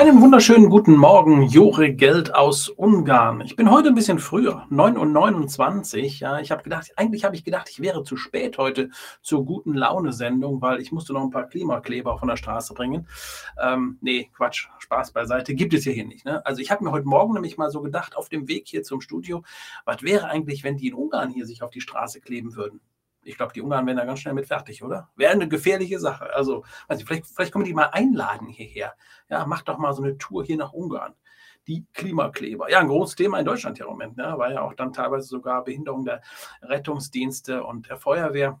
Einen wunderschönen guten Morgen, Jore Geld aus Ungarn. Ich bin heute ein bisschen früher, 9.29 Uhr. Ja, ich habe gedacht, eigentlich habe ich gedacht, ich wäre zu spät heute zur guten Laune-Sendung, weil ich musste noch ein paar Klimakleber von der Straße bringen. Ähm, nee, Quatsch, Spaß beiseite, gibt es ja hier nicht. Ne? Also ich habe mir heute Morgen nämlich mal so gedacht, auf dem Weg hier zum Studio, was wäre eigentlich, wenn die in Ungarn hier sich auf die Straße kleben würden? Ich glaube, die Ungarn wären da ganz schnell mit fertig, oder? Wäre eine gefährliche Sache. Also, also vielleicht, vielleicht können wir die mal einladen hierher. Ja, macht doch mal so eine Tour hier nach Ungarn. Die Klimakleber. Ja, ein großes Thema in Deutschland hier im Moment. Ne? War ja auch dann teilweise sogar Behinderung der Rettungsdienste und der Feuerwehr.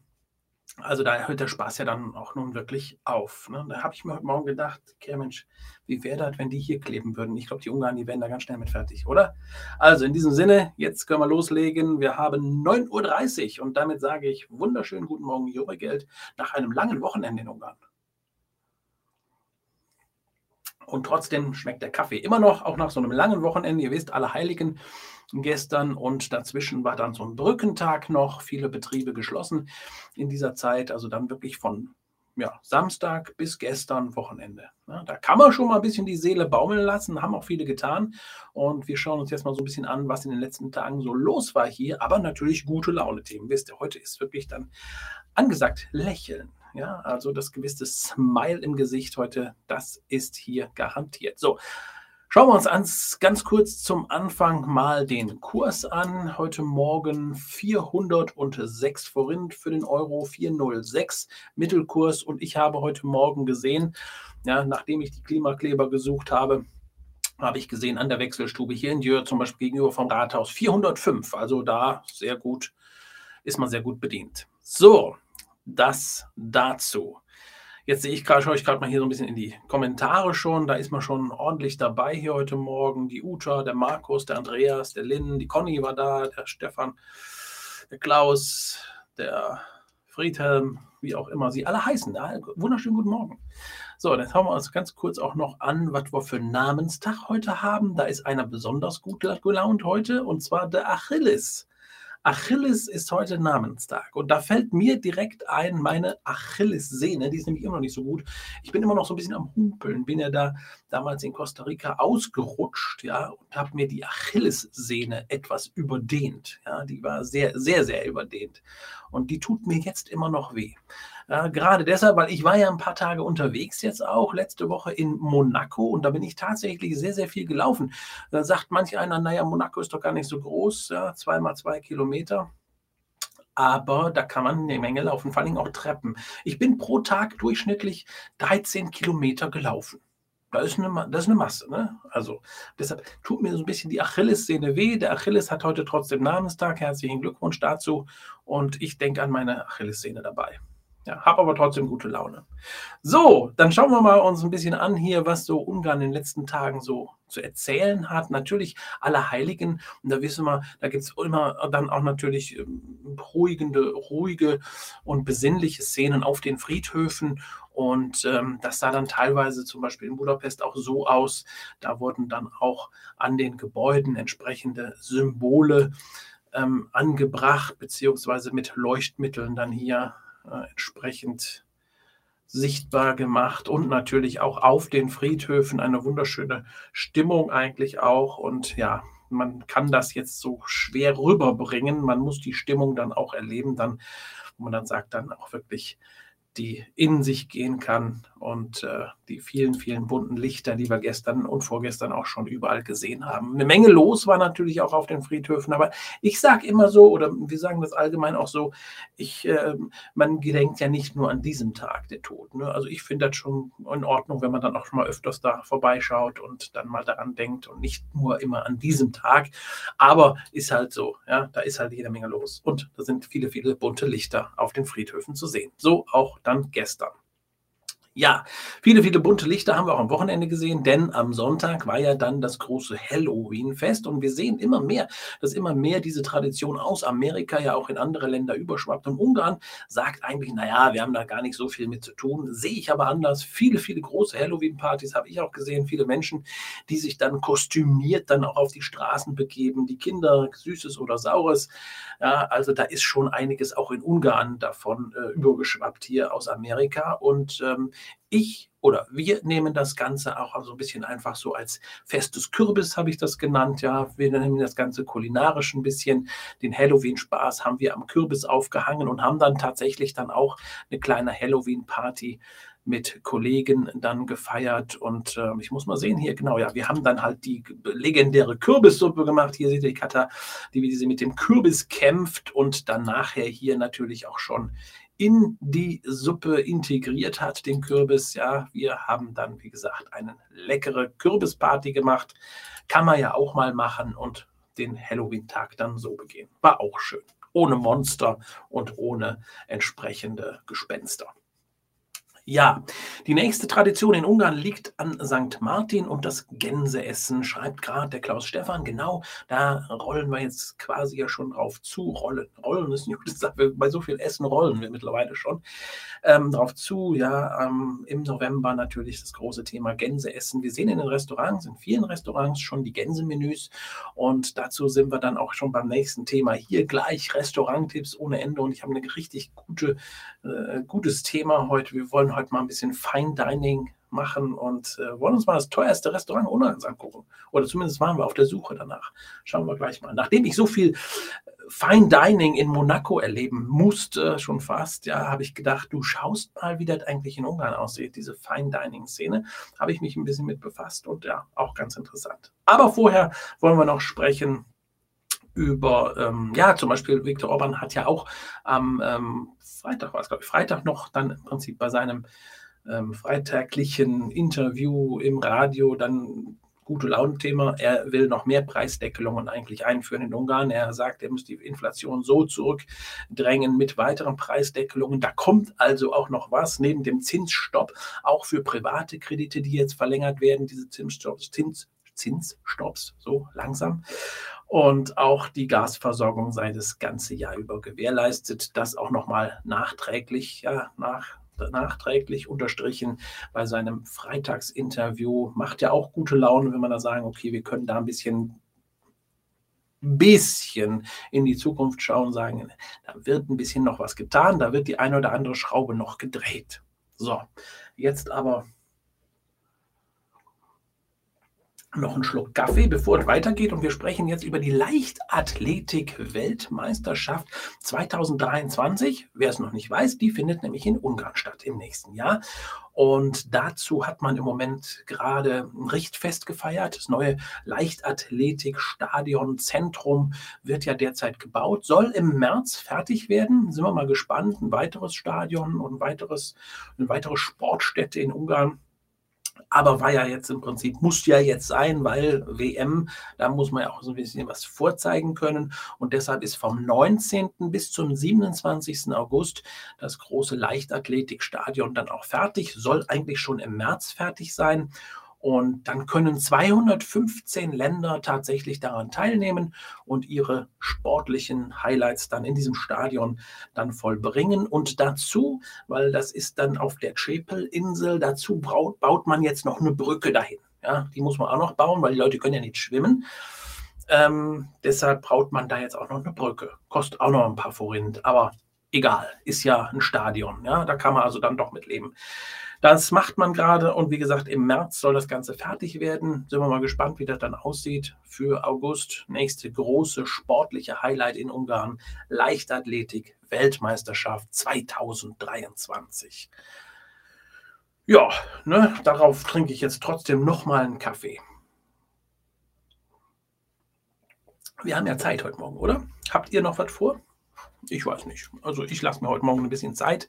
Also da hört der Spaß ja dann auch nun wirklich auf. Ne? Da habe ich mir heute Morgen gedacht, okay, Mensch, wie wäre das, wenn die hier kleben würden? Ich glaube, die Ungarn, die wären da ganz schnell mit fertig, oder? Also in diesem Sinne, jetzt können wir loslegen. Wir haben 9.30 Uhr und damit sage ich wunderschönen guten Morgen, Jure Geld, nach einem langen Wochenende in Ungarn. Und trotzdem schmeckt der Kaffee immer noch, auch nach so einem langen Wochenende. Ihr wisst, alle Heiligen gestern und dazwischen war dann so ein Brückentag noch, viele Betriebe geschlossen in dieser Zeit, also dann wirklich von ja, Samstag bis gestern Wochenende. Ja, da kann man schon mal ein bisschen die Seele baumeln lassen, haben auch viele getan. Und wir schauen uns jetzt mal so ein bisschen an, was in den letzten Tagen so los war hier. Aber natürlich gute Laune-Themen. Wisst ihr, heute ist wirklich dann angesagt Lächeln. Ja, also das gewisse Smile im Gesicht heute, das ist hier garantiert. So, Schauen wir uns an, ganz kurz zum Anfang mal den Kurs an. Heute Morgen 406 Forint für den Euro, 406 Mittelkurs. Und ich habe heute Morgen gesehen, ja, nachdem ich die Klimakleber gesucht habe, habe ich gesehen an der Wechselstube hier in Jör zum Beispiel gegenüber vom Rathaus 405. Also da sehr gut, ist man sehr gut bedient. So, das dazu. Jetzt sehe ich gerade, schaue ich gerade mal hier so ein bisschen in die Kommentare schon. Da ist man schon ordentlich dabei hier heute Morgen. Die Uta, der Markus, der Andreas, der Lynn, die Conny war da, der Stefan, der Klaus, der Friedhelm, wie auch immer sie alle heißen. Wunderschönen guten Morgen. So, dann schauen wir uns ganz kurz auch noch an, was wir für einen Namenstag heute haben. Da ist einer besonders gut gelaunt heute und zwar der Achilles. Achilles ist heute Namenstag. Und da fällt mir direkt ein, meine Achillessehne, die ist nämlich immer noch nicht so gut. Ich bin immer noch so ein bisschen am Humpeln. Bin ja da damals in Costa Rica ausgerutscht, ja, und habe mir die Achillessehne etwas überdehnt. Ja, die war sehr, sehr, sehr überdehnt. Und die tut mir jetzt immer noch weh. Äh, gerade deshalb, weil ich war ja ein paar Tage unterwegs jetzt auch, letzte Woche in Monaco und da bin ich tatsächlich sehr, sehr viel gelaufen. Da sagt manch einer, naja, Monaco ist doch gar nicht so groß, ja, zweimal zwei Kilometer aber da kann man eine Menge laufen, vor allem auch Treppen. Ich bin pro Tag durchschnittlich 13 Kilometer gelaufen. Das ist eine, das ist eine Masse. Ne? Also deshalb tut mir so ein bisschen die Achillessehne weh. Der Achilles hat heute trotzdem Namenstag. Herzlichen Glückwunsch dazu. Und ich denke an meine Achillessehne dabei. Ja, habe aber trotzdem gute Laune. So, dann schauen wir mal uns ein bisschen an hier, was so Ungarn in den letzten Tagen so zu erzählen hat. Natürlich alle Heiligen. Und da wissen wir, da gibt es immer dann auch natürlich ähm, beruhigende, ruhige und besinnliche Szenen auf den Friedhöfen. Und ähm, das sah dann teilweise zum Beispiel in Budapest auch so aus. Da wurden dann auch an den Gebäuden entsprechende Symbole ähm, angebracht, beziehungsweise mit Leuchtmitteln dann hier entsprechend sichtbar gemacht und natürlich auch auf den Friedhöfen eine wunderschöne Stimmung eigentlich auch. Und ja, man kann das jetzt so schwer rüberbringen. Man muss die Stimmung dann auch erleben, dann, wo man dann sagt, dann auch wirklich die in sich gehen kann und äh, die vielen, vielen bunten Lichter, die wir gestern und vorgestern auch schon überall gesehen haben. Eine Menge los war natürlich auch auf den Friedhöfen, aber ich sage immer so, oder wir sagen das allgemein auch so, ich, äh, man gedenkt ja nicht nur an diesem Tag der Toten. Ne? Also ich finde das schon in Ordnung, wenn man dann auch schon mal öfters da vorbeischaut und dann mal daran denkt und nicht nur immer an diesem Tag. Aber ist halt so, ja, da ist halt jede Menge los. Und da sind viele, viele bunte Lichter auf den Friedhöfen zu sehen. So auch dann gestern. Ja, viele, viele bunte Lichter haben wir auch am Wochenende gesehen, denn am Sonntag war ja dann das große Halloween-Fest und wir sehen immer mehr, dass immer mehr diese Tradition aus Amerika ja auch in andere Länder überschwappt. Und Ungarn sagt eigentlich, naja, wir haben da gar nicht so viel mit zu tun. Sehe ich aber anders. Viele, viele große Halloween-Partys habe ich auch gesehen, viele Menschen, die sich dann kostümiert dann auch auf die Straßen begeben, die Kinder, Süßes oder Saures. Ja, also da ist schon einiges auch in Ungarn davon äh, übergeschwappt hier aus Amerika und ähm, Ich oder wir nehmen das Ganze auch so ein bisschen einfach so als festes Kürbis, habe ich das genannt. Ja, wir nehmen das Ganze kulinarisch ein bisschen. Den Halloween-Spaß haben wir am Kürbis aufgehangen und haben dann tatsächlich dann auch eine kleine Halloween-Party mit Kollegen dann gefeiert und äh, ich muss mal sehen hier genau, ja, wir haben dann halt die legendäre Kürbissuppe gemacht. Hier seht ihr die die wie sie mit dem Kürbis kämpft und dann nachher hier natürlich auch schon in die Suppe integriert hat, den Kürbis. Ja, wir haben dann, wie gesagt, eine leckere Kürbisparty gemacht. Kann man ja auch mal machen und den Halloween-Tag dann so begehen. War auch schön. Ohne Monster und ohne entsprechende Gespenster. Ja, die nächste Tradition in Ungarn liegt an St. Martin und das Gänseessen, schreibt gerade der Klaus Stefan. Genau, da rollen wir jetzt quasi ja schon drauf zu. Rollen, rollen ist gute Sache. Bei so viel Essen rollen wir mittlerweile schon ähm, drauf zu. Ja, ähm, im November natürlich das große Thema Gänseessen. Wir sehen in den Restaurants, in vielen Restaurants schon die Gänsemenüs und dazu sind wir dann auch schon beim nächsten Thema. Hier gleich Restauranttipps ohne Ende und ich habe ein richtig gute, äh, gutes Thema heute. Wir wollen heute mal ein bisschen Fine Dining machen und äh, wollen uns mal das teuerste Restaurant Ungarns angucken. Oder zumindest waren wir auf der Suche danach. Schauen wir gleich mal. Nachdem ich so viel Fine Dining in Monaco erleben musste, schon fast, ja, habe ich gedacht, du schaust mal, wie das eigentlich in Ungarn aussieht, diese Fine Dining Szene. Habe ich mich ein bisschen mit befasst und ja, auch ganz interessant. Aber vorher wollen wir noch sprechen über, ähm, ja, zum Beispiel Viktor Orban hat ja auch am ähm, Freitag, war es glaube ich, Freitag noch dann im Prinzip bei seinem ähm, freitaglichen Interview im Radio dann gute Laune-Thema. Er will noch mehr Preisdeckelungen eigentlich einführen in Ungarn. Er sagt, er muss die Inflation so zurückdrängen mit weiteren Preisdeckelungen. Da kommt also auch noch was neben dem Zinsstopp, auch für private Kredite, die jetzt verlängert werden, diese Zinsstopps, Zins, Zinsstopps, so langsam. Und auch die Gasversorgung sei das ganze Jahr über gewährleistet. Das auch nochmal nachträglich, ja, nach nachträglich unterstrichen bei seinem Freitagsinterview. Macht ja auch gute Laune, wenn man da sagen, okay, wir können da ein bisschen bisschen in die Zukunft schauen, sagen, da wird ein bisschen noch was getan, da wird die eine oder andere Schraube noch gedreht. So, jetzt aber noch einen Schluck Kaffee, bevor es weitergeht. Und wir sprechen jetzt über die Leichtathletik-Weltmeisterschaft 2023. Wer es noch nicht weiß, die findet nämlich in Ungarn statt im nächsten Jahr. Und dazu hat man im Moment gerade ein Richtfest gefeiert. Das neue Leichtathletikstadion Zentrum wird ja derzeit gebaut, soll im März fertig werden. Sind wir mal gespannt. Ein weiteres Stadion und ein weiteres, eine weitere Sportstätte in Ungarn aber war ja jetzt im Prinzip, muss ja jetzt sein, weil WM, da muss man ja auch so ein bisschen was vorzeigen können. Und deshalb ist vom 19. bis zum 27. August das große Leichtathletikstadion dann auch fertig, soll eigentlich schon im März fertig sein. Und dann können 215 Länder tatsächlich daran teilnehmen und ihre sportlichen Highlights dann in diesem Stadion dann vollbringen. Und dazu, weil das ist dann auf der Chepel-Insel, dazu baut, man jetzt noch eine Brücke dahin. Ja, die muss man auch noch bauen, weil die Leute können ja nicht schwimmen. Ähm, deshalb baut man da jetzt auch noch eine Brücke. Kostet auch noch ein paar Forint, aber egal, ist ja ein Stadion. Ja, da kann man also dann doch mitleben. Das macht man gerade und wie gesagt, im März soll das Ganze fertig werden. Sind wir mal gespannt, wie das dann aussieht für August. Nächste große sportliche Highlight in Ungarn, Leichtathletik Weltmeisterschaft 2023. Ja, ne, darauf trinke ich jetzt trotzdem nochmal einen Kaffee. Wir haben ja Zeit heute Morgen, oder? Habt ihr noch was vor? Ich weiß nicht. Also ich lasse mir heute Morgen ein bisschen Zeit,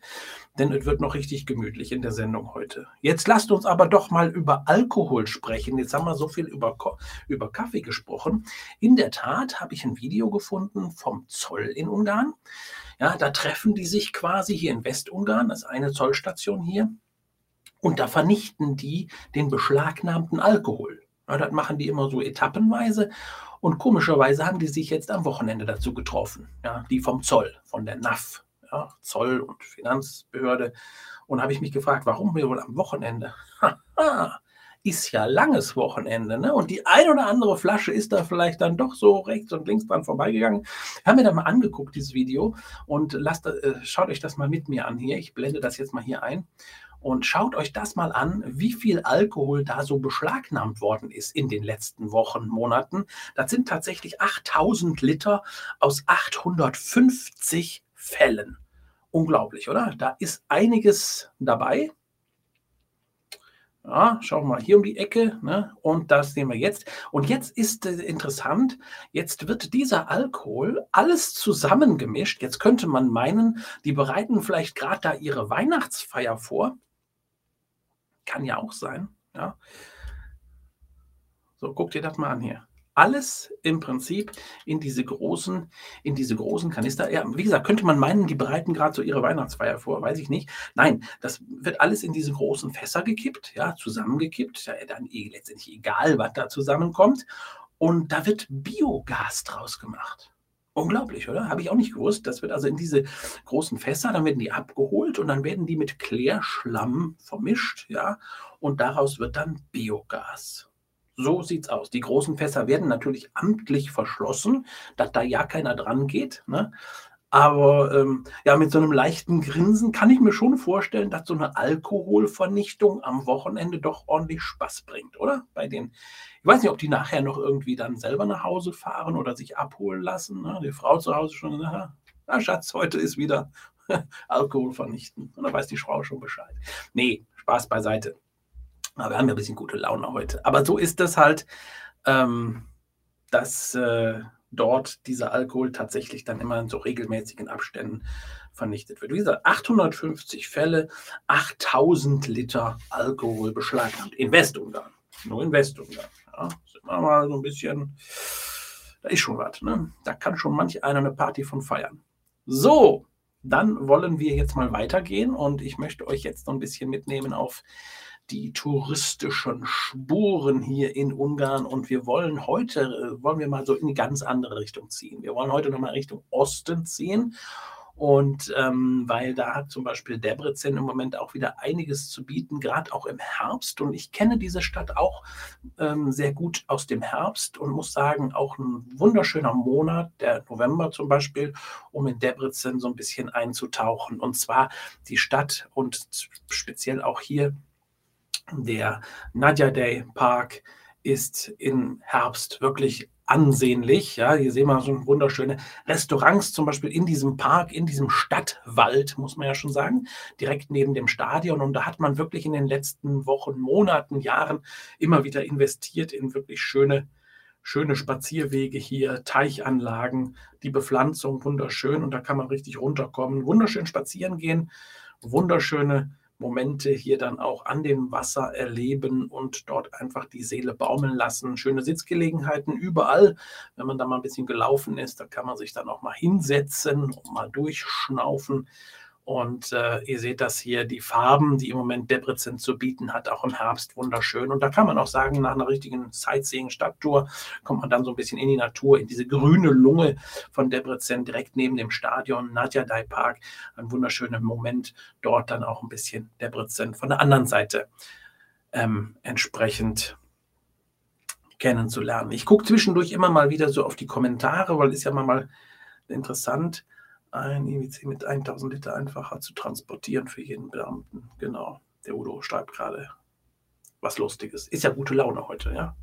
denn es wird noch richtig gemütlich in der Sendung heute. Jetzt lasst uns aber doch mal über Alkohol sprechen. Jetzt haben wir so viel über, über Kaffee gesprochen. In der Tat habe ich ein Video gefunden vom Zoll in Ungarn. Ja, da treffen die sich quasi hier in Westungarn, das ist eine Zollstation hier. Und da vernichten die den beschlagnahmten Alkohol. Ja, das machen die immer so etappenweise. Und komischerweise haben die sich jetzt am Wochenende dazu getroffen. Ja, die vom Zoll, von der NAF, ja, Zoll- und Finanzbehörde. Und habe ich mich gefragt, warum wir wohl am Wochenende? ist ja langes Wochenende, ne? Und die ein oder andere Flasche ist da vielleicht dann doch so rechts und links dran vorbeigegangen. Ich habe mir da mal angeguckt, dieses Video, und lasst, äh, schaut euch das mal mit mir an hier. Ich blende das jetzt mal hier ein. Und schaut euch das mal an, wie viel Alkohol da so beschlagnahmt worden ist in den letzten Wochen, Monaten. Das sind tatsächlich 8000 Liter aus 850 Fällen. Unglaublich, oder? Da ist einiges dabei. Ja, schauen wir mal hier um die Ecke ne? und das sehen wir jetzt. Und jetzt ist äh, interessant, jetzt wird dieser Alkohol alles zusammengemischt. Jetzt könnte man meinen, die bereiten vielleicht gerade da ihre Weihnachtsfeier vor. Kann ja auch sein. Ja. So, guck dir das mal an hier alles im Prinzip in diese großen, in diese großen Kanister. Ja, wie gesagt, könnte man meinen, die bereiten gerade so ihre Weihnachtsfeier vor, weiß ich nicht. Nein, das wird alles in diese großen Fässer gekippt, ja, zusammengekippt. Ja, dann eh letztendlich egal, was da zusammenkommt. Und da wird Biogas draus gemacht. Unglaublich, oder? Habe ich auch nicht gewusst. Das wird also in diese großen Fässer, dann werden die abgeholt und dann werden die mit Klärschlamm vermischt, ja, und daraus wird dann Biogas. So sieht's aus. Die großen Fässer werden natürlich amtlich verschlossen, dass da ja keiner dran geht. Ne? Aber ähm, ja, mit so einem leichten Grinsen kann ich mir schon vorstellen, dass so eine Alkoholvernichtung am Wochenende doch ordentlich Spaß bringt, oder? Bei den, ich weiß nicht, ob die nachher noch irgendwie dann selber nach Hause fahren oder sich abholen lassen. Ne? Die Frau zu Hause schon, na, na Schatz, heute ist wieder Alkohol vernichten. Und da weiß die Frau schon Bescheid. Nee, Spaß beiseite. Aber wir haben ja ein bisschen gute Laune heute. Aber so ist es halt, ähm, dass äh, dort dieser Alkohol tatsächlich dann immer in so regelmäßigen Abständen vernichtet wird. Wie gesagt, 850 Fälle, 8000 Liter Alkohol beschlagnahmt. In Westungarn. Nur in Westungarn. Ja, sind wir mal so ein bisschen, da ist schon was. Ne? Da kann schon manch einer eine Party von feiern. So, dann wollen wir jetzt mal weitergehen und ich möchte euch jetzt noch ein bisschen mitnehmen auf die touristischen Spuren hier in Ungarn und wir wollen heute, äh, wollen wir mal so in die ganz andere Richtung ziehen. Wir wollen heute nochmal Richtung Osten ziehen und ähm, weil da hat zum Beispiel Debrecen im Moment auch wieder einiges zu bieten, gerade auch im Herbst. Und ich kenne diese Stadt auch ähm, sehr gut aus dem Herbst und muss sagen, auch ein wunderschöner Monat, der November zum Beispiel, um in Debrecen so ein bisschen einzutauchen. Und zwar die Stadt und speziell auch hier der Nadja Day Park ist im Herbst wirklich ansehnlich. Ja, hier sehen wir so wunderschöne Restaurants, zum Beispiel in diesem Park, in diesem Stadtwald, muss man ja schon sagen, direkt neben dem Stadion. Und da hat man wirklich in den letzten Wochen, Monaten, Jahren immer wieder investiert in wirklich schöne, schöne Spazierwege hier, Teichanlagen, die Bepflanzung wunderschön und da kann man richtig runterkommen, wunderschön spazieren gehen, wunderschöne Momente hier dann auch an dem Wasser erleben und dort einfach die Seele baumeln lassen. Schöne Sitzgelegenheiten überall. Wenn man da mal ein bisschen gelaufen ist, da kann man sich dann auch mal hinsetzen und mal durchschnaufen. Und äh, ihr seht das hier, die Farben, die im Moment Debrecen zu bieten hat, auch im Herbst wunderschön. Und da kann man auch sagen, nach einer richtigen Sightseeing-Stadttour kommt man dann so ein bisschen in die Natur, in diese grüne Lunge von Debrecen, direkt neben dem Stadion Nadja Dai Park. Ein wunderschöner Moment, dort dann auch ein bisschen Debrecen von der anderen Seite ähm, entsprechend kennenzulernen. Ich gucke zwischendurch immer mal wieder so auf die Kommentare, weil es ja mal interessant ein IWC mit 1000 Liter einfacher zu transportieren für jeden Beamten. Genau. Der Udo schreibt gerade was Lustiges. Ist ja gute Laune heute, ja.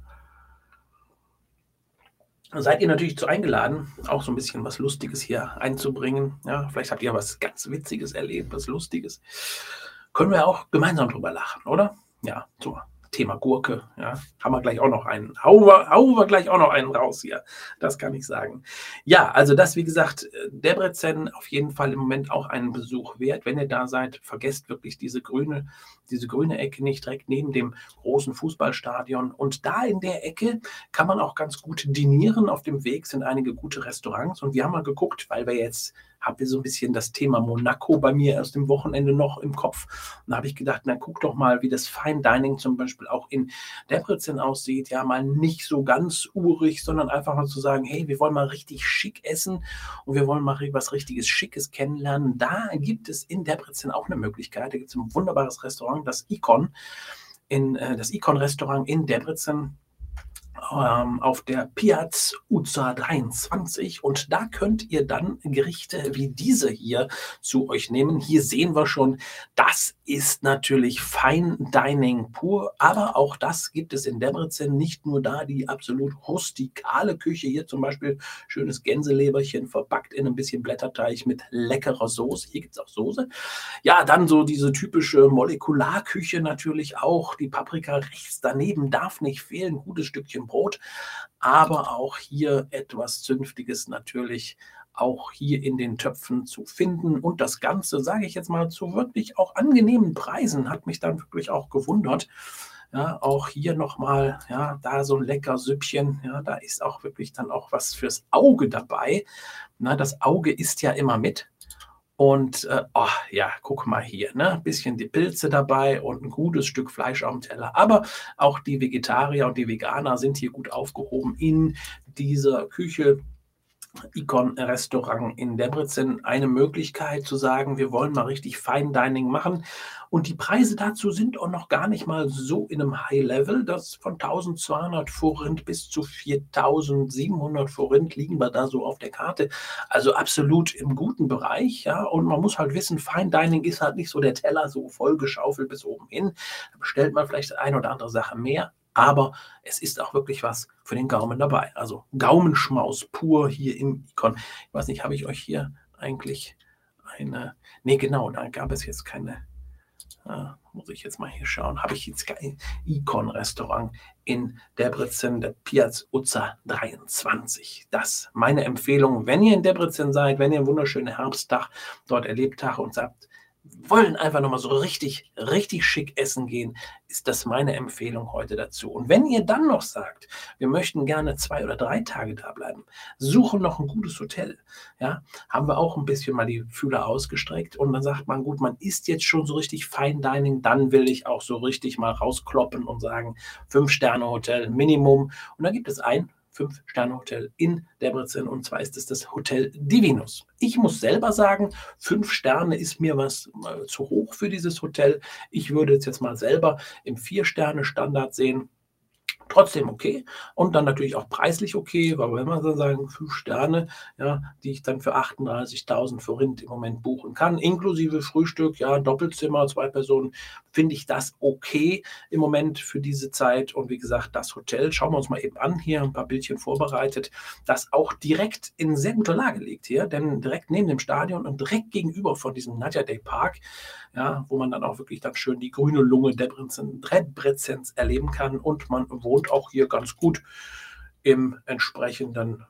Seid ihr natürlich zu eingeladen, auch so ein bisschen was Lustiges hier einzubringen. Ja, vielleicht habt ihr was ganz Witziges erlebt, was Lustiges. Können wir auch gemeinsam drüber lachen, oder? Ja, so Thema Gurke, ja, haben wir gleich auch noch einen. Hauen wir, hauen wir gleich auch noch einen raus hier. Das kann ich sagen. Ja, also das, wie gesagt, Debrecen auf jeden Fall im Moment auch einen Besuch wert. Wenn ihr da seid, vergesst wirklich diese grüne, diese grüne Ecke nicht direkt neben dem großen Fußballstadion. Und da in der Ecke kann man auch ganz gut dinieren. Auf dem Weg sind einige gute Restaurants. Und wir haben mal geguckt, weil wir jetzt habe so ein bisschen das Thema Monaco bei mir aus dem Wochenende noch im Kopf. Und da habe ich gedacht, na guck doch mal, wie das Fine Dining zum Beispiel auch in Debrecen aussieht. Ja, mal nicht so ganz urig, sondern einfach mal zu sagen, hey, wir wollen mal richtig schick essen und wir wollen mal was richtiges Schickes kennenlernen. Da gibt es in Debrecen auch eine Möglichkeit. Da gibt es ein wunderbares Restaurant, das Icon, in, äh, das Icon-Restaurant in Debrecen ähm, auf der Piaz Uza 23 und da könnt ihr dann Gerichte wie diese hier zu euch nehmen. Hier sehen wir schon, das ist natürlich Fine Dining pur, aber auch das gibt es in Debrecen, nicht nur da die absolut rustikale Küche, hier zum Beispiel schönes Gänseleberchen verpackt in ein bisschen Blätterteig mit leckerer Soße, hier gibt es auch Soße. Ja, dann so diese typische Molekularküche natürlich auch, die Paprika rechts daneben darf nicht fehlen, gutes Stückchen Brot, aber auch hier etwas Zünftiges natürlich auch hier in den Töpfen zu finden. Und das Ganze, sage ich jetzt mal, zu wirklich auch angenehmen Preisen, hat mich dann wirklich auch gewundert. Ja, auch hier nochmal, ja, da so ein lecker Süppchen, ja, da ist auch wirklich dann auch was fürs Auge dabei. Na, das Auge isst ja immer mit. Und äh, oh, ja, guck mal hier, ne? Bisschen die Pilze dabei und ein gutes Stück Fleisch am Teller. Aber auch die Vegetarier und die Veganer sind hier gut aufgehoben in dieser Küche. Icon-Restaurant in Debrecen eine Möglichkeit zu sagen, wir wollen mal richtig Fine Dining machen. Und die Preise dazu sind auch noch gar nicht mal so in einem High Level. Das von 1200 Forint bis zu 4700 Forint liegen wir da so auf der Karte. Also absolut im guten Bereich. Ja. Und man muss halt wissen, Fine Dining ist halt nicht so der Teller so vollgeschaufelt bis oben hin. Da bestellt man vielleicht eine oder andere Sache mehr aber es ist auch wirklich was für den Gaumen dabei. Also Gaumenschmaus pur hier im Icon. Ich weiß nicht, habe ich euch hier eigentlich eine. Nee, genau, da gab es jetzt keine. Äh, muss ich jetzt mal hier schauen. Habe ich jetzt kein Icon-Restaurant in Debrecen, der Piaz Uzza 23. Das meine Empfehlung, wenn ihr in Debrecen seid, wenn ihr einen wunderschönen Herbsttag dort erlebt habt und sagt, wollen einfach nochmal so richtig, richtig schick essen gehen, ist das meine Empfehlung heute dazu. Und wenn ihr dann noch sagt, wir möchten gerne zwei oder drei Tage da bleiben, suchen noch ein gutes Hotel, ja, haben wir auch ein bisschen mal die Fühler ausgestreckt und dann sagt man, gut, man isst jetzt schon so richtig Fine Dining, dann will ich auch so richtig mal rauskloppen und sagen, fünf Sterne Hotel Minimum. Und dann gibt es ein Fünf-Sterne-Hotel in Debrecen und zwar ist es das Hotel Divinus. Ich muss selber sagen, fünf Sterne ist mir was äh, zu hoch für dieses Hotel. Ich würde es jetzt mal selber im Vier-Sterne-Standard sehen trotzdem okay und dann natürlich auch preislich okay, weil wenn man dann sagen, fünf Sterne, ja, die ich dann für 38.000 Forint im Moment buchen kann, inklusive Frühstück, ja, Doppelzimmer, zwei Personen, finde ich das okay im Moment für diese Zeit. Und wie gesagt, das Hotel, schauen wir uns mal eben an, hier ein paar Bildchen vorbereitet, das auch direkt in sehr guter Lage liegt hier, denn direkt neben dem Stadion und direkt gegenüber von diesem Nadja Day Park, ja, wo man dann auch wirklich dann schön die grüne Lunge Debrecens erleben kann. Und man wohnt auch hier ganz gut im entsprechenden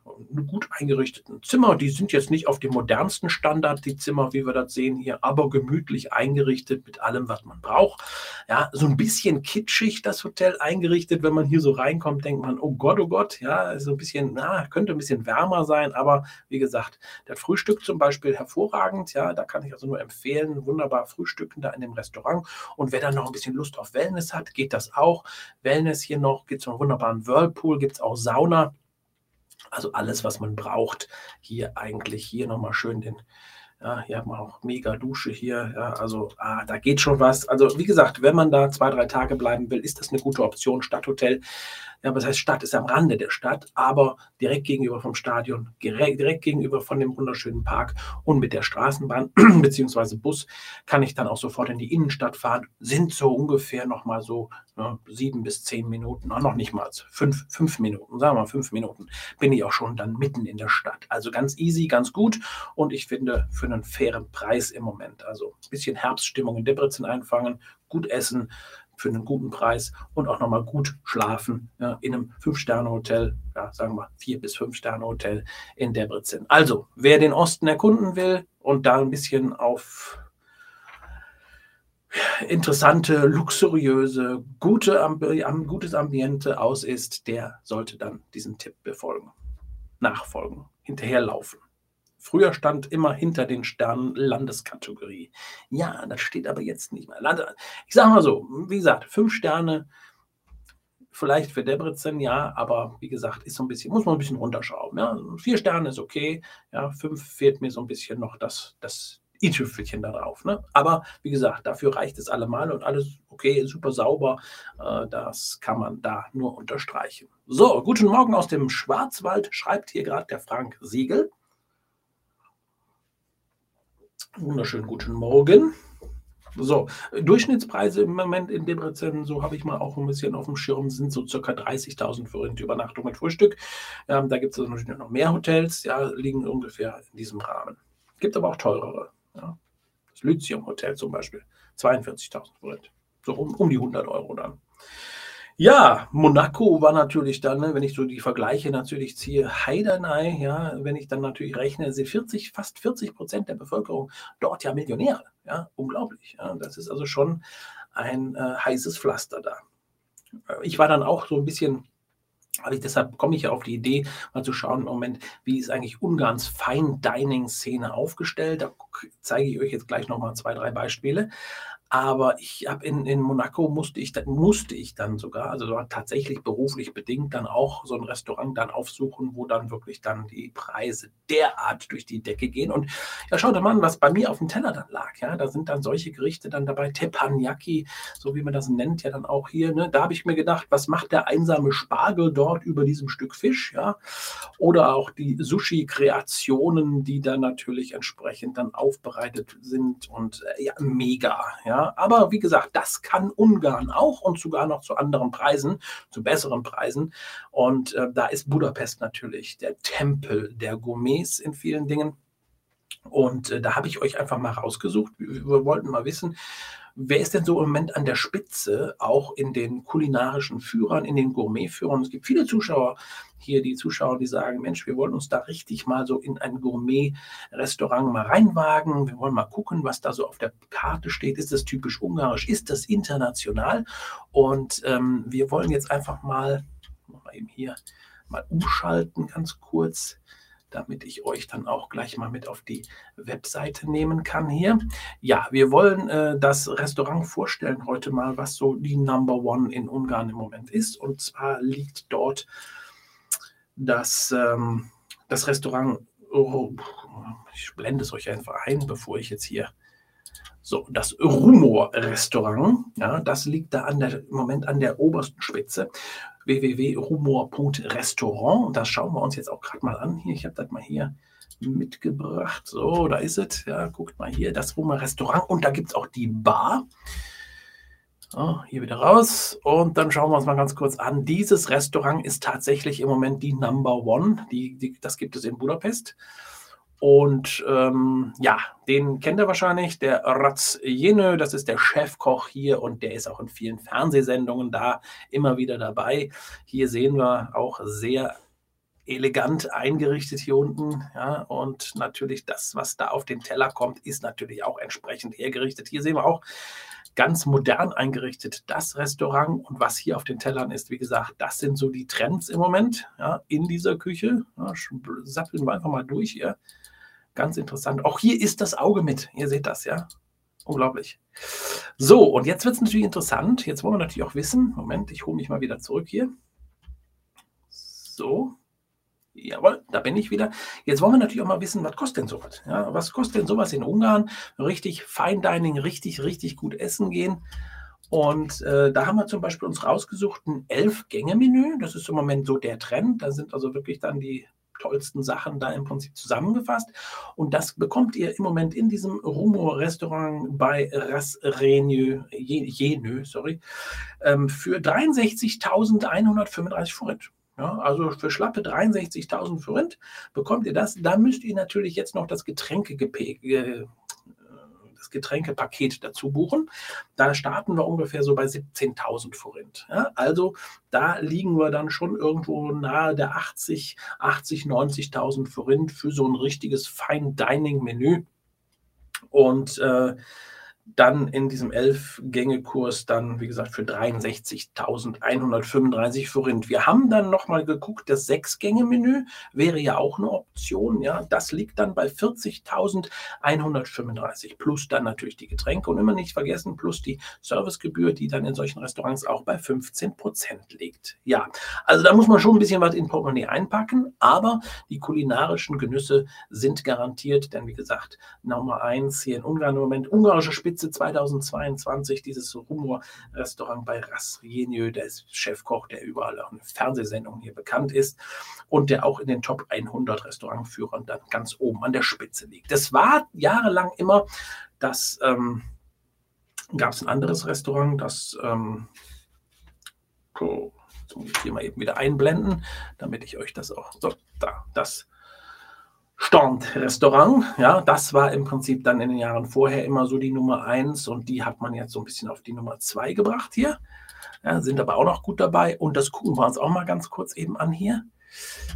gut eingerichteten Zimmer. Die sind jetzt nicht auf dem modernsten Standard, die Zimmer, wie wir das sehen hier, aber gemütlich eingerichtet mit allem, was man braucht. Ja, so ein bisschen kitschig das Hotel eingerichtet. Wenn man hier so reinkommt, denkt man, oh Gott, oh Gott, ja, so ein bisschen, na, könnte ein bisschen wärmer sein, aber wie gesagt, das Frühstück zum Beispiel hervorragend, ja, da kann ich also nur empfehlen, wunderbar frühstücken da in dem Restaurant. Und wer dann noch ein bisschen Lust auf Wellness hat, geht das auch. Wellness hier noch, gibt es einen wunderbaren Whirlpool, gibt es auch Sauna Sauna. Also alles, was man braucht. Hier eigentlich, hier nochmal schön den, ja, hier haben wir auch mega Dusche hier. Ja, also ah, da geht schon was. Also wie gesagt, wenn man da zwei, drei Tage bleiben will, ist das eine gute Option. Stadthotel ja, was heißt Stadt, ist am Rande der Stadt, aber direkt gegenüber vom Stadion, direkt, gegenüber von dem wunderschönen Park und mit der Straßenbahn bzw. Bus kann ich dann auch sofort in die Innenstadt fahren. Sind so ungefähr nochmal so ne, sieben bis zehn Minuten, noch nicht mal fünf, fünf Minuten, sagen wir mal fünf Minuten, bin ich auch schon dann mitten in der Stadt. Also ganz easy, ganz gut und ich finde für einen fairen Preis im Moment. Also ein bisschen Herbststimmung in Debrecen einfangen, gut essen, für einen guten Preis und auch nochmal gut schlafen ja, in einem Fünf-Sterne-Hotel, ja, sagen wir vier bis fünf Sterne-Hotel in Debrecen. Also, wer den Osten erkunden will und da ein bisschen auf interessante, luxuriöse, gute, gutes Ambiente aus ist, der sollte dann diesen Tipp befolgen, nachfolgen, hinterherlaufen. Früher stand immer hinter den Sternen Landeskategorie. Ja, das steht aber jetzt nicht mehr. Ich sage mal so, wie gesagt, fünf Sterne, vielleicht für Debrecen, ja, aber wie gesagt, ist so ein bisschen, muss man ein bisschen runterschrauben. Ja. Vier Sterne ist okay, ja, fünf fehlt mir so ein bisschen noch das, das i-Tüpfelchen da drauf. Ne? Aber wie gesagt, dafür reicht es allemal und alles okay, super sauber. Äh, das kann man da nur unterstreichen. So, guten Morgen aus dem Schwarzwald, schreibt hier gerade der Frank Siegel. Wunderschönen guten Morgen. So, Durchschnittspreise im Moment in Debrecen, so habe ich mal auch ein bisschen auf dem Schirm, sind so circa 30.000 für die Übernachtung mit Frühstück. Ähm, da gibt es also natürlich noch mehr Hotels, ja, liegen ungefähr in diesem Rahmen. Gibt aber auch teurere. Ja. Das Lyceum Hotel zum Beispiel, 42.000 Forint. So um, um die 100 Euro dann. Ja, Monaco war natürlich dann, ne, wenn ich so die Vergleiche natürlich ziehe, Heidenei, ja, wenn ich dann natürlich rechne, sind 40, fast 40 Prozent der Bevölkerung dort ja Millionäre. Ja, unglaublich. Ja. Das ist also schon ein äh, heißes Pflaster da. Ich war dann auch so ein bisschen aber ich, deshalb komme ich ja auf die Idee, mal zu schauen, im Moment, wie ist eigentlich Ungarns Fine Dining Szene aufgestellt. Da zeige ich euch jetzt gleich nochmal zwei, drei Beispiele. Aber ich habe in, in Monaco musste ich, musste ich dann sogar, also tatsächlich beruflich bedingt, dann auch so ein Restaurant dann aufsuchen, wo dann wirklich dann die Preise derart durch die Decke gehen. Und ja, schaut mal an, was bei mir auf dem Teller dann lag. Ja, da sind dann solche Gerichte dann dabei, Teppanyaki, so wie man das nennt, ja dann auch hier. Ne? Da habe ich mir gedacht, was macht der einsame Spargel dort über diesem Stück Fisch? Ja, oder auch die Sushi-Kreationen, die dann natürlich entsprechend dann aufbereitet sind und äh, ja, mega. Ja, aber wie gesagt, das kann Ungarn auch und sogar noch zu anderen Preisen, zu besseren Preisen. Und äh, da ist Budapest natürlich der Tempel der Gourmets in vielen Dingen. Und äh, da habe ich euch einfach mal rausgesucht. Wir, wir wollten mal wissen, Wer ist denn so im Moment an der Spitze, auch in den kulinarischen Führern, in den Gourmetführern? Es gibt viele Zuschauer hier, die Zuschauer, die sagen, Mensch, wir wollen uns da richtig mal so in ein Gourmet-Restaurant mal reinwagen. Wir wollen mal gucken, was da so auf der Karte steht. Ist das typisch ungarisch? Ist das international? Und ähm, wir wollen jetzt einfach mal, mal eben hier mal umschalten, ganz kurz damit ich euch dann auch gleich mal mit auf die Webseite nehmen kann hier. Ja, wir wollen äh, das Restaurant vorstellen heute mal, was so die Number One in Ungarn im Moment ist. Und zwar liegt dort das, ähm, das Restaurant, oh, ich blende es euch einfach ein, bevor ich jetzt hier so, das Rumor-Restaurant, ja, das liegt da an der, im Moment an der obersten Spitze www.rumor.restaurant. Das schauen wir uns jetzt auch gerade mal an. Hier, ich habe das mal hier mitgebracht. So, da ist es. Ja, guckt mal hier, das Rumor Restaurant. Und da gibt es auch die Bar. So, hier wieder raus. Und dann schauen wir uns mal ganz kurz an. Dieses Restaurant ist tatsächlich im Moment die Number One. Die, die, das gibt es in Budapest. Und ähm, ja, den kennt ihr wahrscheinlich, der Ratz Jenö, das ist der Chefkoch hier und der ist auch in vielen Fernsehsendungen da immer wieder dabei. Hier sehen wir auch sehr elegant eingerichtet hier unten. Ja, und natürlich das, was da auf den Teller kommt, ist natürlich auch entsprechend hergerichtet. Hier sehen wir auch ganz modern eingerichtet das Restaurant und was hier auf den Tellern ist, wie gesagt, das sind so die Trends im Moment ja, in dieser Küche. Ja, sappeln wir einfach mal durch hier. Ganz interessant. Auch hier ist das Auge mit. Ihr seht das, ja? Unglaublich. So, und jetzt wird es natürlich interessant. Jetzt wollen wir natürlich auch wissen. Moment, ich hole mich mal wieder zurück hier. So. Jawohl, da bin ich wieder. Jetzt wollen wir natürlich auch mal wissen, was kostet denn sowas? Ja, was kostet denn sowas in Ungarn? Richtig Fine Dining, richtig, richtig gut essen gehen. Und äh, da haben wir zum Beispiel uns rausgesucht ein Elf-Gänge-Menü. Das ist im Moment so der Trend. Da sind also wirklich dann die tollsten Sachen da im Prinzip zusammengefasst. Und das bekommt ihr im Moment in diesem Rumor-Restaurant bei Ras Reneux, Jenö, sorry, ähm, für 63.135 Forint. Ja, also für schlappe 63.000 Forint bekommt ihr das. Da müsst ihr natürlich jetzt noch das Getränkegepäck, äh, Getränkepaket dazu buchen. Da starten wir ungefähr so bei 17.000 Forint. Ja, also da liegen wir dann schon irgendwo nahe der 80, 80, 90.000 Forint für so ein richtiges Fine Dining Menü. Und äh, dann in diesem Elf-Gänge-Kurs dann, wie gesagt, für 63.135 Forint. Wir haben dann nochmal geguckt, das Sechs-Gänge-Menü wäre ja auch eine Option. Ja, das liegt dann bei 40.135 plus dann natürlich die Getränke und immer nicht vergessen, plus die Servicegebühr, die dann in solchen Restaurants auch bei 15 Prozent liegt. Ja, also da muss man schon ein bisschen was in Portemonnaie einpacken, aber die kulinarischen Genüsse sind garantiert, denn wie gesagt, Nummer eins hier in Ungarn im Moment, ungarische Spitze Spitze 2022 dieses Rumor-Restaurant bei Rasjenjö, der ist Chefkoch, der überall auch in Fernsehsendungen hier bekannt ist und der auch in den Top 100 Restaurantführern dann ganz oben an der Spitze liegt. Das war jahrelang immer das, ähm, gab es ein anderes Restaurant, das, ähm, jetzt muss ich hier mal eben wieder einblenden, damit ich euch das auch, so, da, das Stand-Restaurant. Ja, das war im Prinzip dann in den Jahren vorher immer so die Nummer eins und die hat man jetzt so ein bisschen auf die Nummer zwei gebracht hier. Ja, sind aber auch noch gut dabei und das gucken wir uns auch mal ganz kurz eben an hier.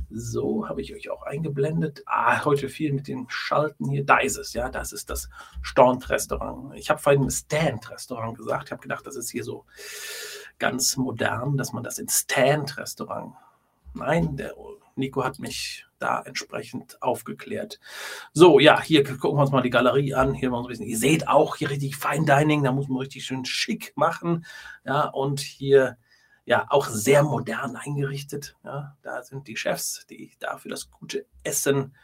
So, habe ich euch auch eingeblendet. Ah, heute viel mit dem Schalten hier. Da ist es, ja, das ist das Stand-Restaurant. Ich habe vorhin Stand-Restaurant gesagt. Ich habe gedacht, das ist hier so ganz modern, dass man das in Stand-Restaurant. Nein, der Nico hat mich da entsprechend aufgeklärt. So, ja, hier gucken wir uns mal die Galerie an. Hier mal so ein bisschen. Ihr seht auch hier richtig Fine Dining, da muss man richtig schön schick machen. Ja, und hier ja auch sehr modern eingerichtet. Ja, da sind die Chefs, die dafür das gute Essen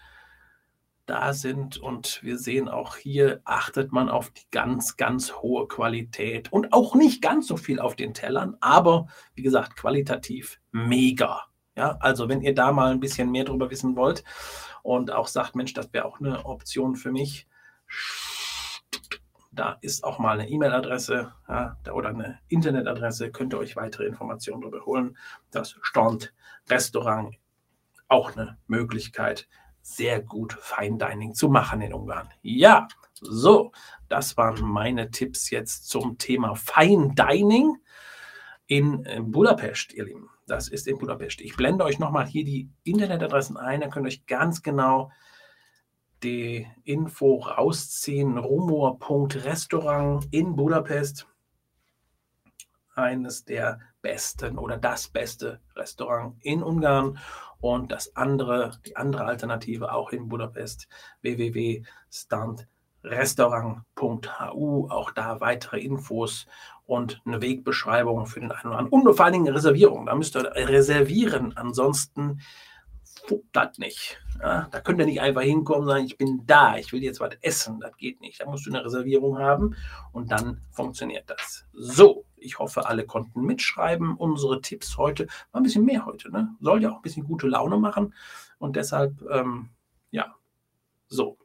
da sind. Und wir sehen auch hier achtet man auf die ganz, ganz hohe Qualität und auch nicht ganz so viel auf den Tellern, aber wie gesagt, qualitativ mega. Ja, also wenn ihr da mal ein bisschen mehr darüber wissen wollt und auch sagt, Mensch, das wäre auch eine Option für mich, da ist auch mal eine E-Mail-Adresse ja, oder eine Internetadresse, könnt ihr euch weitere Informationen darüber holen. Das Stand Restaurant auch eine Möglichkeit, sehr gut Fine Dining zu machen in Ungarn. Ja, so, das waren meine Tipps jetzt zum Thema Fine Dining in Budapest, ihr Lieben. Das ist in Budapest. Ich blende euch nochmal hier die Internetadressen ein. Dann könnt ihr euch ganz genau die Info rausziehen. Rumor.restaurant in Budapest. Eines der besten oder das beste Restaurant in Ungarn. Und das andere, die andere Alternative auch in Budapest, www.standrestaurant.hu. Auch da weitere Infos und eine Wegbeschreibung für den einen oder anderen. Und vor allen Dingen Reservierung. Da müsst ihr reservieren. Ansonsten fuppt das nicht. Ja, da könnt ihr nicht einfach hinkommen und sagen, ich bin da, ich will jetzt was essen. Das geht nicht. Da musst du eine Reservierung haben und dann funktioniert das. So, ich hoffe, alle konnten mitschreiben. Unsere Tipps heute war ein bisschen mehr heute. Ne? Soll ja auch ein bisschen gute Laune machen. Und deshalb, ähm, ja, so.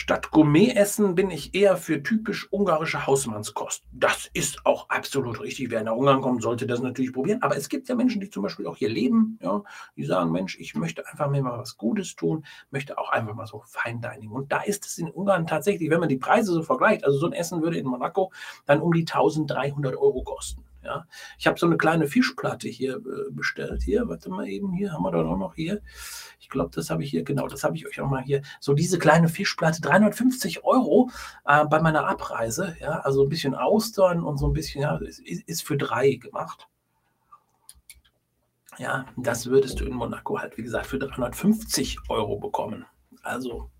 Statt Gourmet-Essen bin ich eher für typisch ungarische Hausmannskost. Das ist auch absolut richtig. Wer nach Ungarn kommt, sollte das natürlich probieren. Aber es gibt ja Menschen, die zum Beispiel auch hier leben, ja, die sagen, Mensch, ich möchte einfach mir mal was Gutes tun, möchte auch einfach mal so Fine Dining. Und da ist es in Ungarn tatsächlich, wenn man die Preise so vergleicht, also so ein Essen würde in Monaco dann um die 1300 Euro kosten. Ja. Ich habe so eine kleine Fischplatte hier äh, bestellt. Hier, warte mal eben, hier haben wir da noch hier. Ich glaube, das habe ich hier, genau, das habe ich euch auch mal hier. So diese kleine Fischplatte, 350 Euro äh, bei meiner Abreise. Ja, also ein bisschen Austern und so ein bisschen, ja, ist, ist für drei gemacht. Ja, das würdest du in Monaco halt, wie gesagt, für 350 Euro bekommen. Also,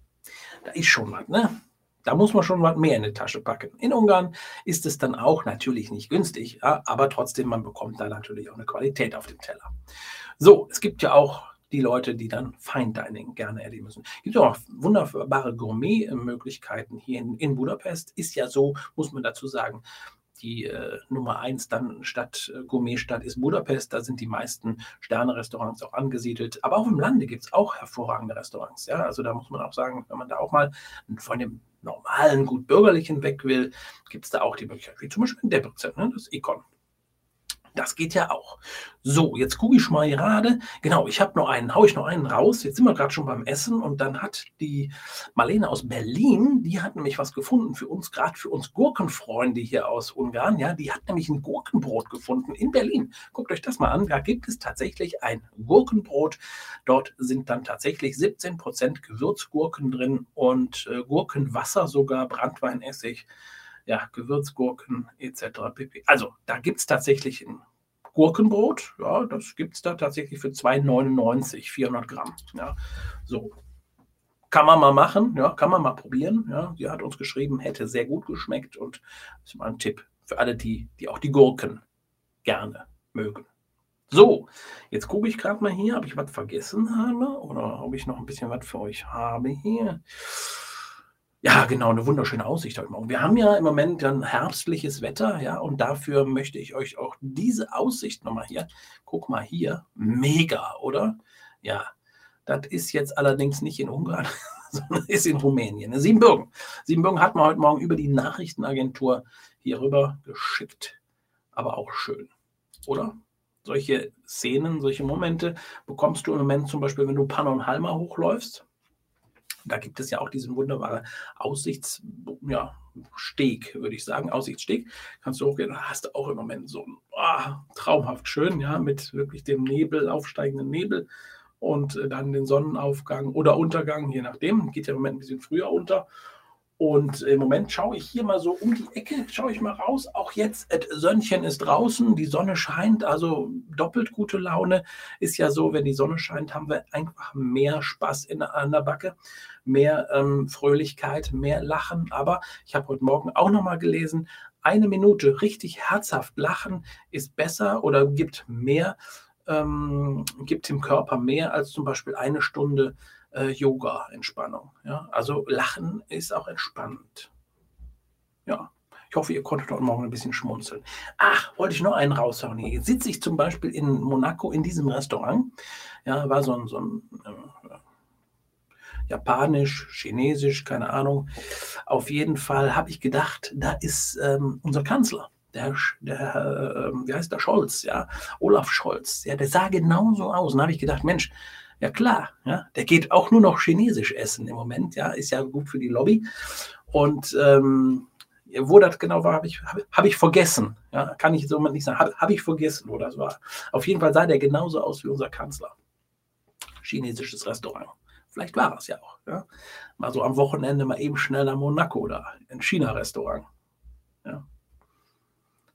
da ist schon was, ne? Da muss man schon was mehr in die Tasche packen. In Ungarn ist es dann auch natürlich nicht günstig, ja, aber trotzdem, man bekommt da natürlich auch eine Qualität auf dem Teller. So, es gibt ja auch die Leute, die dann Fine Dining gerne erleben müssen. Es gibt auch wunderbare Gourmet-Möglichkeiten hier in, in Budapest. Ist ja so, muss man dazu sagen, die äh, Nummer eins dann Stadt, äh, Gourmetstadt ist Budapest. Da sind die meisten Sterne-Restaurants auch angesiedelt. Aber auch im Lande gibt es auch hervorragende Restaurants. Ja? Also da muss man auch sagen, wenn man da auch mal von dem normalen, gut bürgerlichen weg will, gibt es da auch die Möglichkeit, wie zum Beispiel in Debrecen, ne? das Econ. Das geht ja auch. So, jetzt gucke ich mal gerade. Genau, ich habe noch einen, haue ich noch einen raus. Jetzt sind wir gerade schon beim Essen und dann hat die Marlene aus Berlin, die hat nämlich was gefunden für uns, gerade für uns Gurkenfreunde hier aus Ungarn. Ja, die hat nämlich ein Gurkenbrot gefunden in Berlin. Guckt euch das mal an. Da gibt es tatsächlich ein Gurkenbrot. Dort sind dann tatsächlich 17% Gewürzgurken drin und äh, Gurkenwasser, sogar Brandweinessig ja, Gewürzgurken etc. pp. Also da gibt es tatsächlich ein Gurkenbrot, ja, das gibt es da tatsächlich für 2,99, 400 Gramm. Ja, so. Kann man mal machen, ja, kann man mal probieren. Ja. Sie hat uns geschrieben, hätte sehr gut geschmeckt und das ist mal ein Tipp für alle, die, die auch die Gurken gerne mögen. So, jetzt gucke ich gerade mal hier, ob ich was vergessen habe oder ob ich noch ein bisschen was für euch habe hier. Ja, genau, eine wunderschöne Aussicht heute Morgen. Wir haben ja im Moment ein herbstliches Wetter, ja, und dafür möchte ich euch auch diese Aussicht nochmal hier, guck mal hier, mega, oder? Ja, das ist jetzt allerdings nicht in Ungarn, sondern ist in Rumänien. Siebenbürgen. Siebenbürgen hat man heute Morgen über die Nachrichtenagentur hier rüber geschickt. Aber auch schön, oder? Solche Szenen, solche Momente bekommst du im Moment zum Beispiel, wenn du Panno und Halma hochläufst da gibt es ja auch diesen wunderbaren Aussichtssteg, ja, würde ich sagen, Aussichtssteg. Kannst du hochgehen, hast du auch im Moment so oh, traumhaft schön, ja, mit wirklich dem Nebel, aufsteigenden Nebel und äh, dann den Sonnenaufgang oder Untergang, je nachdem. Geht ja im Moment ein bisschen früher unter. Und im Moment schaue ich hier mal so um die Ecke, schaue ich mal raus. Auch jetzt, das Sönnchen ist draußen, die Sonne scheint, also doppelt gute Laune. Ist ja so, wenn die Sonne scheint, haben wir einfach mehr Spaß in, an der Backe, mehr ähm, Fröhlichkeit, mehr Lachen. Aber ich habe heute Morgen auch nochmal gelesen, eine Minute richtig herzhaft lachen ist besser oder gibt mehr, ähm, gibt dem Körper mehr als zum Beispiel eine Stunde äh, Yoga-Entspannung. Ja? Also Lachen ist auch entspannend. Ja. Ich hoffe, ihr konntet heute Morgen ein bisschen schmunzeln. Ach, wollte ich noch einen raushauen. Hier sitze ich zum Beispiel in Monaco in diesem Restaurant. Ja, war so ein, so ein äh, japanisch, chinesisch, keine Ahnung. Auf jeden Fall habe ich gedacht, da ist ähm, unser Kanzler. Der, der äh, wie heißt der Scholz, ja, Olaf Scholz, ja, der sah genauso aus. Und habe ich gedacht, Mensch, ja klar, ja, der geht auch nur noch chinesisch essen im Moment, ja, ist ja gut für die Lobby. Und ähm, wo das genau war, habe ich, hab, hab, ich vergessen. Ja, kann ich so nicht sagen. Habe hab ich vergessen, wo das war. Auf jeden Fall sah der genauso aus wie unser Kanzler. Chinesisches Restaurant. Vielleicht war das ja auch. Ja. Mal so am Wochenende mal eben schnell nach Monaco oder ein China-Restaurant. Ja.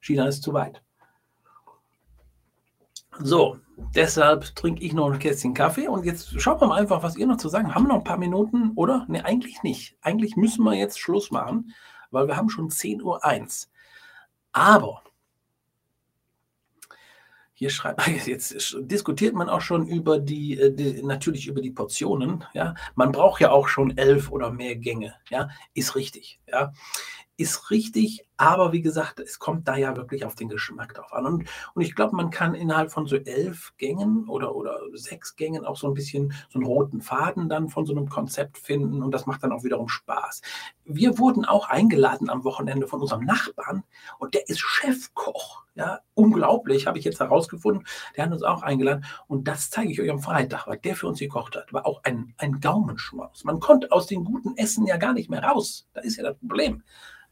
China ist zu weit. So, deshalb trinke ich noch ein Kästchen Kaffee und jetzt schauen wir mal einfach, was ihr noch zu sagen habt. Haben wir noch ein paar Minuten, oder? Ne, eigentlich nicht. Eigentlich müssen wir jetzt Schluss machen, weil wir haben schon 10.01 Uhr. Aber hier schreibt, jetzt diskutiert man auch schon über die, äh, die, natürlich über die Portionen. Ja, man braucht ja auch schon elf oder mehr Gänge. Ja, ist richtig. Ja, ist richtig, aber wie gesagt, es kommt da ja wirklich auf den Geschmack drauf an. Und, und ich glaube, man kann innerhalb von so elf Gängen oder, oder sechs Gängen auch so ein bisschen so einen roten Faden dann von so einem Konzept finden und das macht dann auch wiederum Spaß. Wir wurden auch eingeladen am Wochenende von unserem Nachbarn und der ist Chefkoch. Ja, unglaublich, habe ich jetzt herausgefunden. Der hat uns auch eingeladen und das zeige ich euch am Freitag, was der für uns gekocht hat. War auch ein, ein Gaumenschmaus. Man konnte aus den guten Essen ja gar nicht mehr raus. Da ist ja das Problem.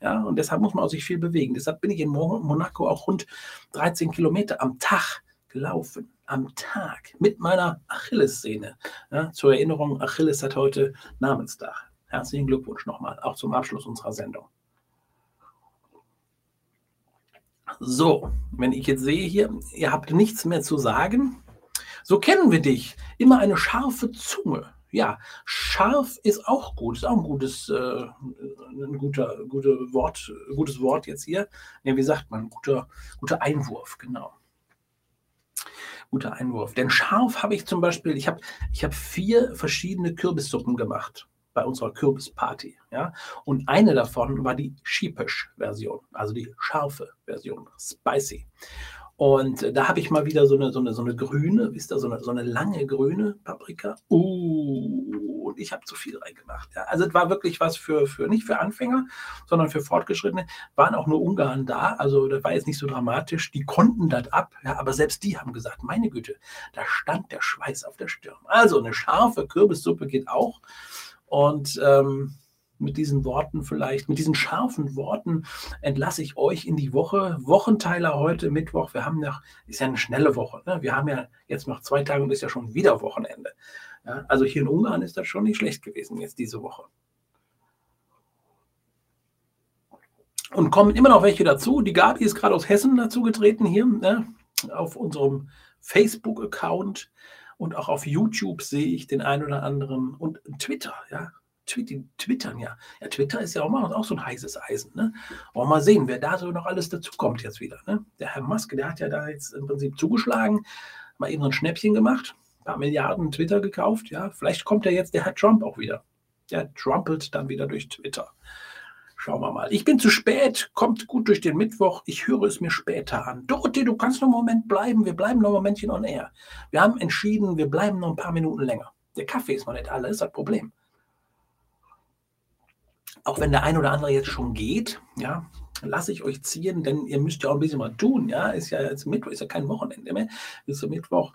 Ja, und deshalb muss man auch sich viel bewegen. Deshalb bin ich in Monaco auch rund 13 Kilometer am Tag gelaufen. Am Tag mit meiner Achillessehne. Ja, zur Erinnerung, Achilles hat heute Namenstag. Herzlichen Glückwunsch nochmal, auch zum Abschluss unserer Sendung. So, wenn ich jetzt sehe hier, ihr habt nichts mehr zu sagen, so kennen wir dich. Immer eine scharfe Zunge ja, scharf ist auch gut, ist auch ein gutes, äh, ein guter, guter Wort, gutes Wort jetzt hier. Ja, wie sagt man, guter, guter Einwurf, genau. Guter Einwurf. Denn scharf habe ich zum Beispiel, ich habe ich hab vier verschiedene Kürbissuppen gemacht bei unserer Kürbisparty. Ja? Und eine davon war die Sheepish-Version, also die scharfe Version, spicy. Und da habe ich mal wieder so eine, so eine, so eine grüne, wisst ihr, so eine, so eine lange grüne Paprika. Uh, ich habe zu viel reingemacht. Ja. Also es war wirklich was für, für, nicht für Anfänger, sondern für Fortgeschrittene. Waren auch nur Ungarn da, also das war jetzt nicht so dramatisch. Die konnten das ab, ja, aber selbst die haben gesagt, meine Güte, da stand der Schweiß auf der Stirn. Also eine scharfe Kürbissuppe geht auch. Und ähm, mit diesen Worten vielleicht, mit diesen scharfen Worten entlasse ich euch in die Woche. Wochenteiler heute, Mittwoch. Wir haben noch, ist ja eine schnelle Woche. Ne? Wir haben ja jetzt noch zwei Tage und ist ja schon wieder Wochenende. Ja? Also hier in Ungarn ist das schon nicht schlecht gewesen jetzt diese Woche. Und kommen immer noch welche dazu. Die Gabi ist gerade aus Hessen dazu getreten hier ne? auf unserem Facebook-Account und auch auf YouTube sehe ich den einen oder anderen und Twitter, ja, die twittern ja. Ja, Twitter ist ja auch, mal, auch so ein heißes Eisen. Ne? Wollen wir mal sehen, wer da so noch alles dazukommt jetzt wieder. Ne? Der Herr Musk, der hat ja da jetzt im Prinzip zugeschlagen, mal eben so ein Schnäppchen gemacht, ein paar Milliarden Twitter gekauft. Ja, vielleicht kommt ja jetzt der Herr Trump auch wieder. Der trumpelt dann wieder durch Twitter. Schauen wir mal. Ich bin zu spät, kommt gut durch den Mittwoch. Ich höre es mir später an. Dorothee, du kannst noch einen Moment bleiben. Wir bleiben noch ein Momentchen on air. Wir haben entschieden, wir bleiben noch ein paar Minuten länger. Der Kaffee ist noch nicht alles, das Problem auch wenn der ein oder andere jetzt schon geht, ja, lasse ich euch ziehen, denn ihr müsst ja auch ein bisschen mal tun, ja, ist ja jetzt Mittwoch, ist ja kein Wochenende mehr, ist ja Mittwoch.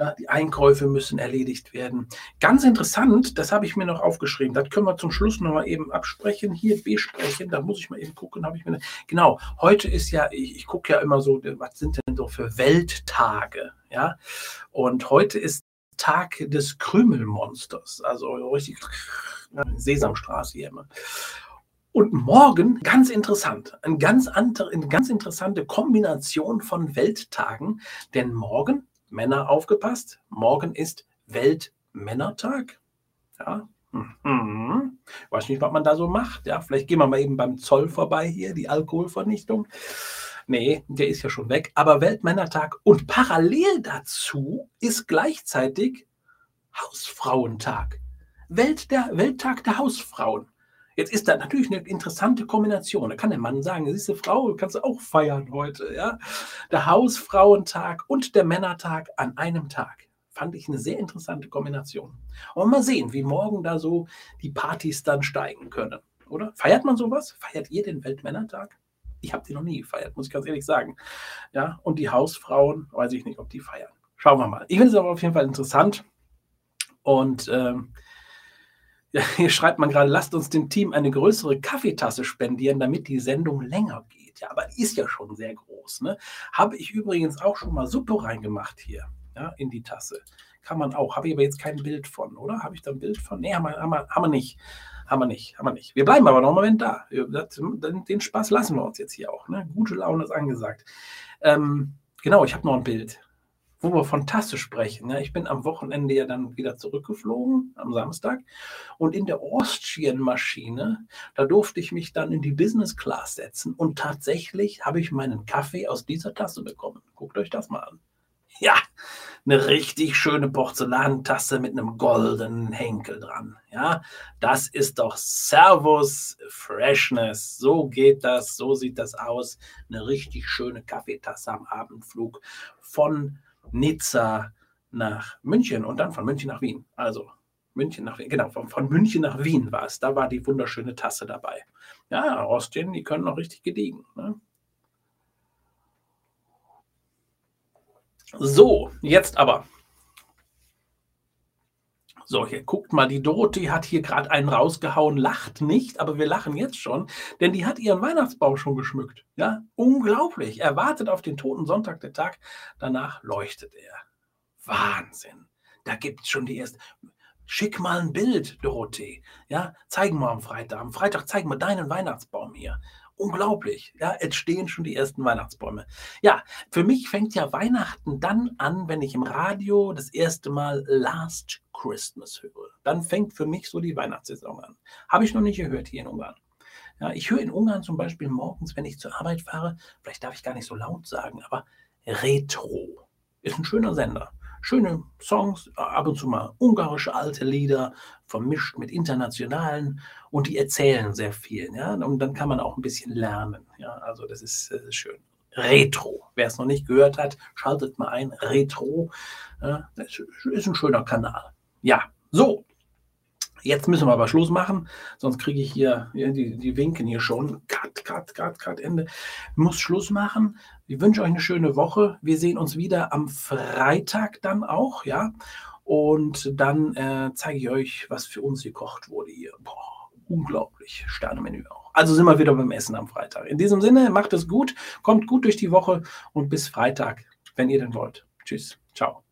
Ja, die Einkäufe müssen erledigt werden. Ganz interessant, das habe ich mir noch aufgeschrieben. Das können wir zum Schluss noch mal eben absprechen. Hier besprechen. Da muss ich mal eben gucken. Habe ich mir genau. Heute ist ja, ich, ich gucke ja immer so, was sind denn so für Welttage, ja? Und heute ist Tag des Krümelmonsters. Also richtig Sesamstraße hier immer. Und morgen, ganz interessant, eine ganz, andere, eine ganz interessante Kombination von Welttagen, denn morgen, Männer aufgepasst, morgen ist Weltmännertag. Ja, Mhm. Weiß nicht, was man da so macht. Ja, vielleicht gehen wir mal eben beim Zoll vorbei hier, die Alkoholvernichtung. Nee, der ist ja schon weg. Aber Weltmännertag und parallel dazu ist gleichzeitig Hausfrauentag. Welt der, Welttag der Hausfrauen. Jetzt ist da natürlich eine interessante Kombination. Da kann der Mann sagen, siehst du, Frau, kannst du auch feiern heute. Ja? Der Hausfrauentag und der Männertag an einem Tag. Fand ich eine sehr interessante Kombination. Und mal sehen, wie morgen da so die Partys dann steigen können. Oder? Feiert man sowas? Feiert ihr den Weltmännertag? Ich habe die noch nie gefeiert, muss ich ganz ehrlich sagen. Ja, und die Hausfrauen, weiß ich nicht, ob die feiern. Schauen wir mal. Ich finde es aber auf jeden Fall interessant. Und ähm, hier schreibt man gerade, lasst uns dem Team eine größere Kaffeetasse spendieren, damit die Sendung länger geht. Ja, aber die ist ja schon sehr groß. Ne? Habe ich übrigens auch schon mal Suppe reingemacht hier ja, in die Tasse. Kann man auch. Habe ich aber jetzt kein Bild von, oder? Habe ich da ein Bild von? Nee, haben wir, haben wir, haben wir nicht. Haben wir nicht, haben wir nicht. Wir bleiben aber noch einen Moment da. Den Spaß lassen wir uns jetzt hier auch. Ne? Gute Laune ist angesagt. Ähm, genau, ich habe noch ein Bild wo wir von Tasse sprechen. Ja, ich bin am Wochenende ja dann wieder zurückgeflogen, am Samstag. Und in der Austrian-Maschine, da durfte ich mich dann in die Business Class setzen. Und tatsächlich habe ich meinen Kaffee aus dieser Tasse bekommen. Guckt euch das mal an. Ja, eine richtig schöne Porzellantasse mit einem goldenen Henkel dran. Ja, das ist doch Servus Freshness. So geht das, so sieht das aus. Eine richtig schöne Kaffeetasse am Abendflug von Nizza nach München und dann von München nach Wien. Also München nach Wien, genau, von, von München nach Wien war es. Da war die wunderschöne Tasse dabei. Ja, Ostien, die können noch richtig gediegen. Ne? So, jetzt aber so, hier guckt mal, die Dorothee hat hier gerade einen rausgehauen, lacht nicht, aber wir lachen jetzt schon, denn die hat ihren Weihnachtsbaum schon geschmückt. Ja, unglaublich. Er wartet auf den toten Sonntag, der Tag, danach leuchtet er. Wahnsinn. Da gibt es schon die erste. Schick mal ein Bild, Dorothee. Ja, zeigen wir am Freitag. Am Freitag zeigen wir deinen Weihnachtsbaum hier unglaublich. Ja, jetzt stehen schon die ersten Weihnachtsbäume. Ja, für mich fängt ja Weihnachten dann an, wenn ich im Radio das erste Mal Last Christmas höre. Dann fängt für mich so die Weihnachtssaison an. Habe ich noch nicht gehört hier in Ungarn. Ja, ich höre in Ungarn zum Beispiel morgens, wenn ich zur Arbeit fahre, vielleicht darf ich gar nicht so laut sagen, aber Retro ist ein schöner Sender schöne Songs, ab und zu mal ungarische alte Lieder, vermischt mit internationalen und die erzählen sehr viel. Ja? Und dann kann man auch ein bisschen lernen. Ja? Also das ist, das ist schön. Retro. Wer es noch nicht gehört hat, schaltet mal ein. Retro. Ja? Ist ein schöner Kanal. Ja, so. Jetzt müssen wir aber Schluss machen, sonst kriege ich hier, die, die winken hier schon. Cut, cut, cut, cut, Ende. Muss Schluss machen. Ich wünsche euch eine schöne Woche. Wir sehen uns wieder am Freitag dann auch, ja. Und dann äh, zeige ich euch, was für uns gekocht wurde hier. Boah, unglaublich. Sternemenü auch. Also sind wir wieder beim Essen am Freitag. In diesem Sinne, macht es gut, kommt gut durch die Woche und bis Freitag, wenn ihr denn wollt. Tschüss. Ciao.